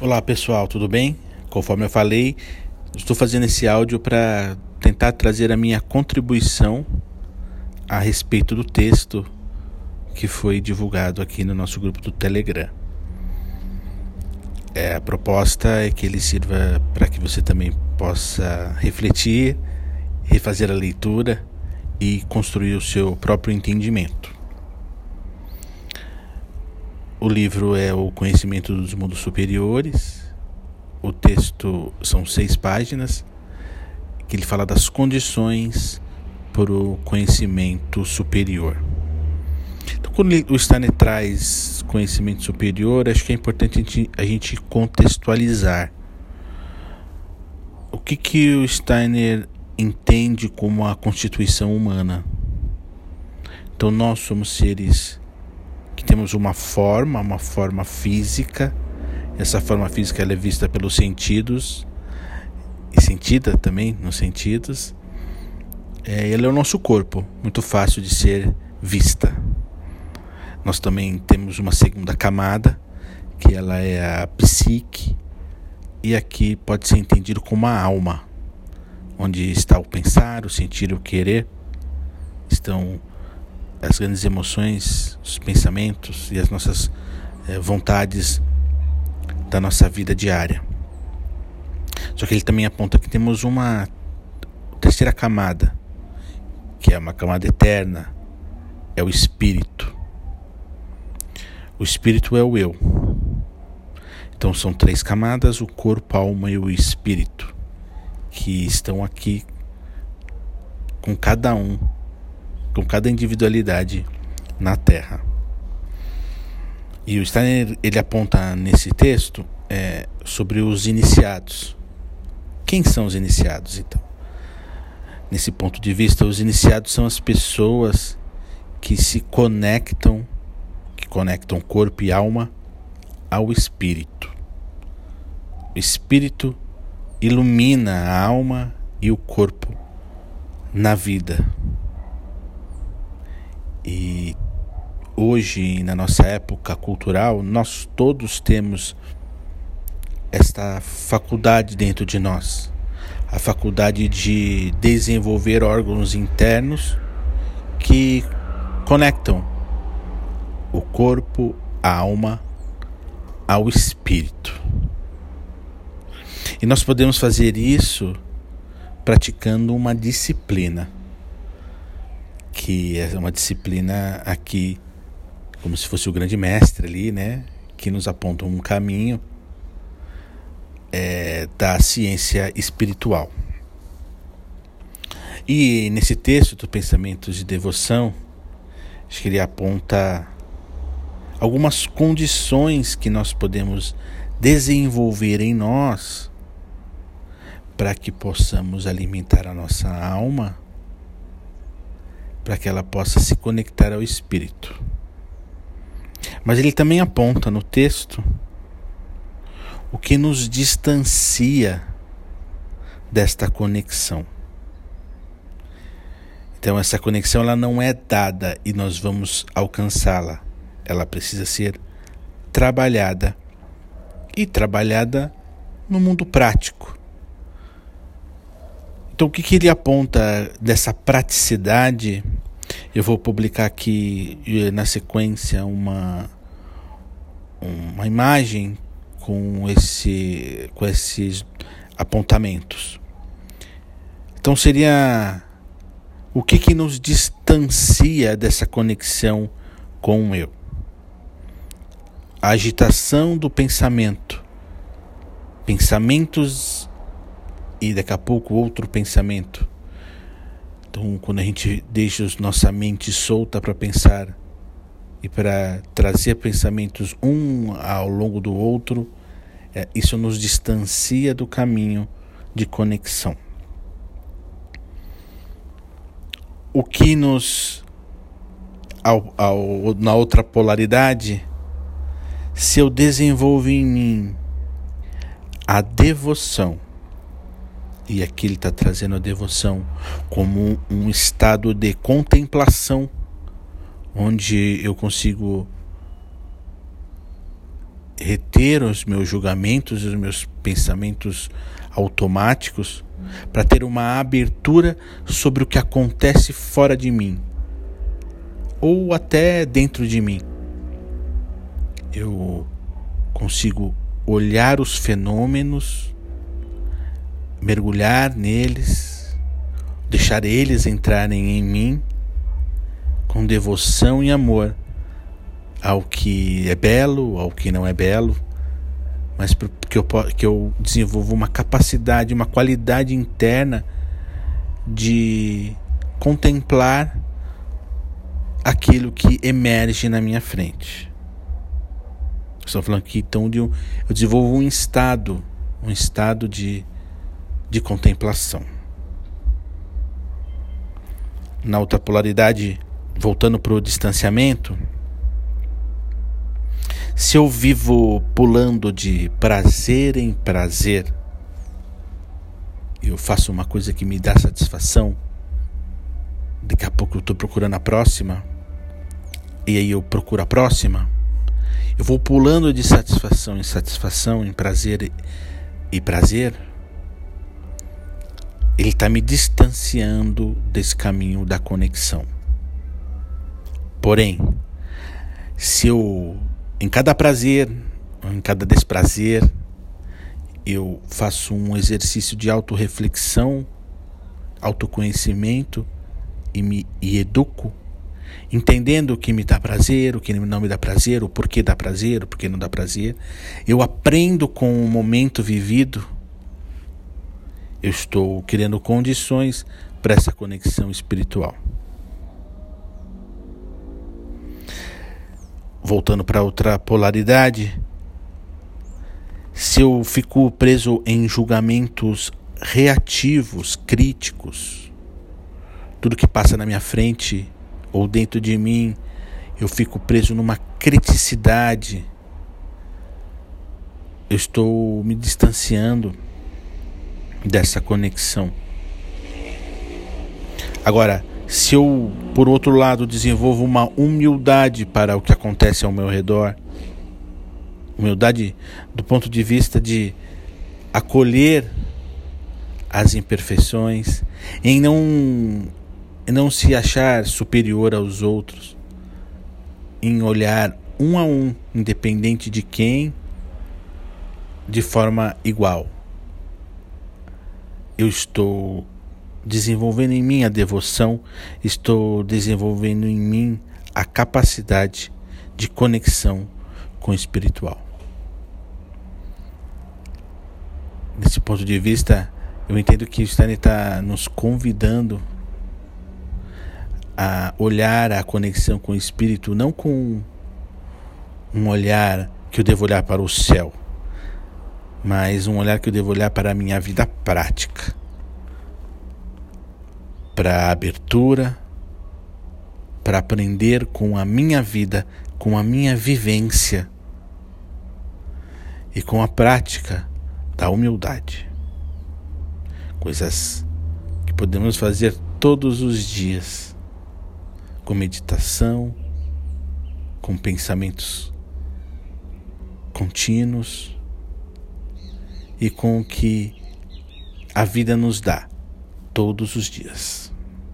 Olá pessoal, tudo bem? Conforme eu falei, estou fazendo esse áudio para tentar trazer a minha contribuição a respeito do texto que foi divulgado aqui no nosso grupo do Telegram. É, a proposta é que ele sirva para que você também possa refletir, refazer a leitura e construir o seu próprio entendimento. O livro é O Conhecimento dos Mundos Superiores. O texto são seis páginas, que ele fala das condições para o conhecimento superior. Então, quando o Steiner traz conhecimento superior, acho que é importante a gente, a gente contextualizar. O que, que o Steiner entende como a constituição humana? Então, nós somos seres que temos uma forma, uma forma física. Essa forma física é vista pelos sentidos e sentida também nos sentidos. É, ele é o nosso corpo, muito fácil de ser vista. Nós também temos uma segunda camada, que ela é a psique, e aqui pode ser entendido como a alma, onde está o pensar, o sentir, o querer, estão as grandes emoções, os pensamentos e as nossas é, vontades da nossa vida diária. Só que ele também aponta que temos uma terceira camada, que é uma camada eterna, é o espírito. O espírito é o eu. Então são três camadas: o corpo, a alma e o espírito, que estão aqui com cada um com cada individualidade na Terra. E o Steiner ele aponta nesse texto é, sobre os iniciados. Quem são os iniciados, então? Nesse ponto de vista, os iniciados são as pessoas que se conectam, que conectam corpo e alma ao espírito. O espírito ilumina a alma e o corpo na vida. E hoje, na nossa época cultural, nós todos temos esta faculdade dentro de nós a faculdade de desenvolver órgãos internos que conectam o corpo, a alma ao espírito. E nós podemos fazer isso praticando uma disciplina que é uma disciplina aqui, como se fosse o grande mestre ali, né? Que nos aponta um caminho é, da ciência espiritual. E nesse texto do Pensamentos de Devoção, acho que ele aponta algumas condições que nós podemos desenvolver em nós para que possamos alimentar a nossa alma para que ela possa se conectar ao Espírito. Mas ele também aponta no texto o que nos distancia desta conexão. Então essa conexão ela não é dada e nós vamos alcançá-la. Ela precisa ser trabalhada e trabalhada no mundo prático. Então, o que, que ele aponta dessa praticidade? Eu vou publicar aqui eh, na sequência uma, uma imagem com, esse, com esses apontamentos. Então, seria o que, que nos distancia dessa conexão com o eu? A agitação do pensamento, pensamentos e daqui a pouco outro pensamento. Então, quando a gente deixa nossa mente solta para pensar e para trazer pensamentos um ao longo do outro, é, isso nos distancia do caminho de conexão. O que nos, ao, ao, na outra polaridade, se eu desenvolvo em mim a devoção, e aqui ele está trazendo a devoção como um estado de contemplação, onde eu consigo reter os meus julgamentos, os meus pensamentos automáticos, para ter uma abertura sobre o que acontece fora de mim ou até dentro de mim. Eu consigo olhar os fenômenos, mergulhar neles, deixar eles entrarem em mim com devoção e amor ao que é belo, ao que não é belo, mas que eu, que eu desenvolvo uma capacidade, uma qualidade interna de contemplar aquilo que emerge na minha frente. Estou falando aqui então de um, eu desenvolvo um estado, um estado de, de contemplação. Na outra polaridade, voltando para o distanciamento, se eu vivo pulando de prazer em prazer, eu faço uma coisa que me dá satisfação, daqui a pouco eu estou procurando a próxima, e aí eu procuro a próxima, eu vou pulando de satisfação em satisfação, em prazer e prazer, ele está me distanciando desse caminho da conexão. Porém, se eu em cada prazer, em cada desprazer, eu faço um exercício de autorreflexão, autoconhecimento e me e educo, entendendo o que me dá prazer, o que não me dá prazer, o porquê dá prazer, o porquê não dá prazer. Eu aprendo com o momento vivido. Eu estou criando condições para essa conexão espiritual. voltando para outra polaridade, se eu fico preso em julgamentos reativos, críticos, tudo que passa na minha frente ou dentro de mim, eu fico preso numa criticidade. Eu estou me distanciando dessa conexão. Agora, se eu, por outro lado, desenvolvo uma humildade para o que acontece ao meu redor, humildade do ponto de vista de acolher as imperfeições, em não, em não se achar superior aos outros, em olhar um a um, independente de quem, de forma igual. Eu estou desenvolvendo em mim a devoção, estou desenvolvendo em mim a capacidade de conexão com o espiritual. Desse ponto de vista, eu entendo que o Stanley está nos convidando a olhar a conexão com o espírito não com um olhar que eu devo olhar para o céu, mas um olhar que eu devo olhar para a minha vida prática. Para abertura, para aprender com a minha vida, com a minha vivência. E com a prática da humildade. Coisas que podemos fazer todos os dias, com meditação, com pensamentos contínuos e com o que a vida nos dá todos os dias.